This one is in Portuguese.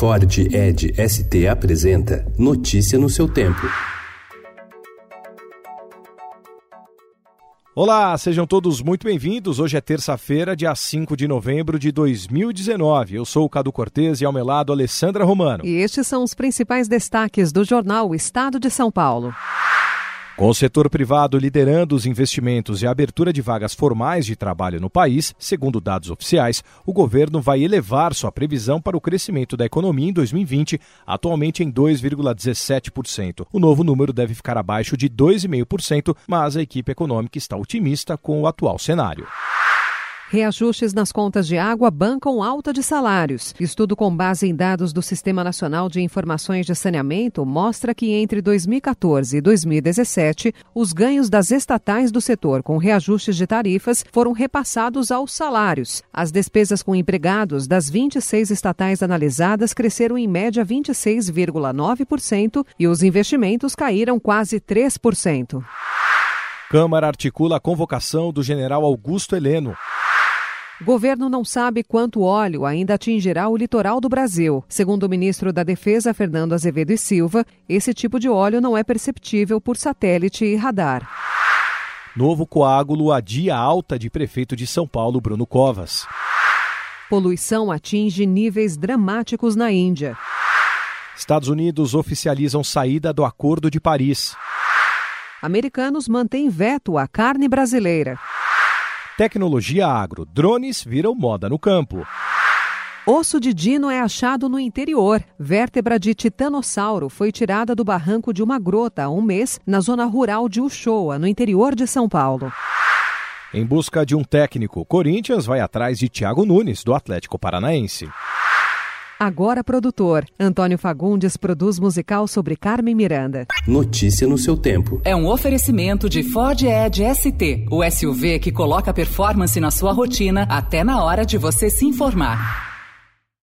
Ford Ed ST apresenta Notícia no seu tempo. Olá, sejam todos muito bem-vindos. Hoje é terça-feira, dia 5 de novembro de 2019. Eu sou o Cadu Cortez e ao meu lado Alessandra Romano. E estes são os principais destaques do jornal Estado de São Paulo. Com o setor privado liderando os investimentos e a abertura de vagas formais de trabalho no país, segundo dados oficiais, o governo vai elevar sua previsão para o crescimento da economia em 2020, atualmente em 2,17%. O novo número deve ficar abaixo de 2,5%, mas a equipe econômica está otimista com o atual cenário. Reajustes nas contas de água bancam alta de salários. Estudo com base em dados do Sistema Nacional de Informações de Saneamento mostra que entre 2014 e 2017, os ganhos das estatais do setor com reajustes de tarifas foram repassados aos salários. As despesas com empregados das 26 estatais analisadas cresceram em média 26,9% e os investimentos caíram quase 3%. Câmara articula a convocação do general Augusto Heleno. Governo não sabe quanto óleo ainda atingirá o litoral do Brasil. Segundo o ministro da Defesa, Fernando Azevedo e Silva, esse tipo de óleo não é perceptível por satélite e radar. Novo coágulo adia alta de prefeito de São Paulo, Bruno Covas. Poluição atinge níveis dramáticos na Índia. Estados Unidos oficializam saída do Acordo de Paris. Americanos mantêm veto à carne brasileira. Tecnologia agro. Drones viram moda no campo. Osso de dino é achado no interior. Vértebra de titanossauro foi tirada do barranco de uma grota há um mês na zona rural de Uchoa, no interior de São Paulo. Em busca de um técnico, Corinthians vai atrás de Thiago Nunes, do Atlético Paranaense. Agora produtor. Antônio Fagundes produz musical sobre Carmen Miranda. Notícia no seu tempo. É um oferecimento de Ford Edge ST, o SUV que coloca performance na sua rotina até na hora de você se informar.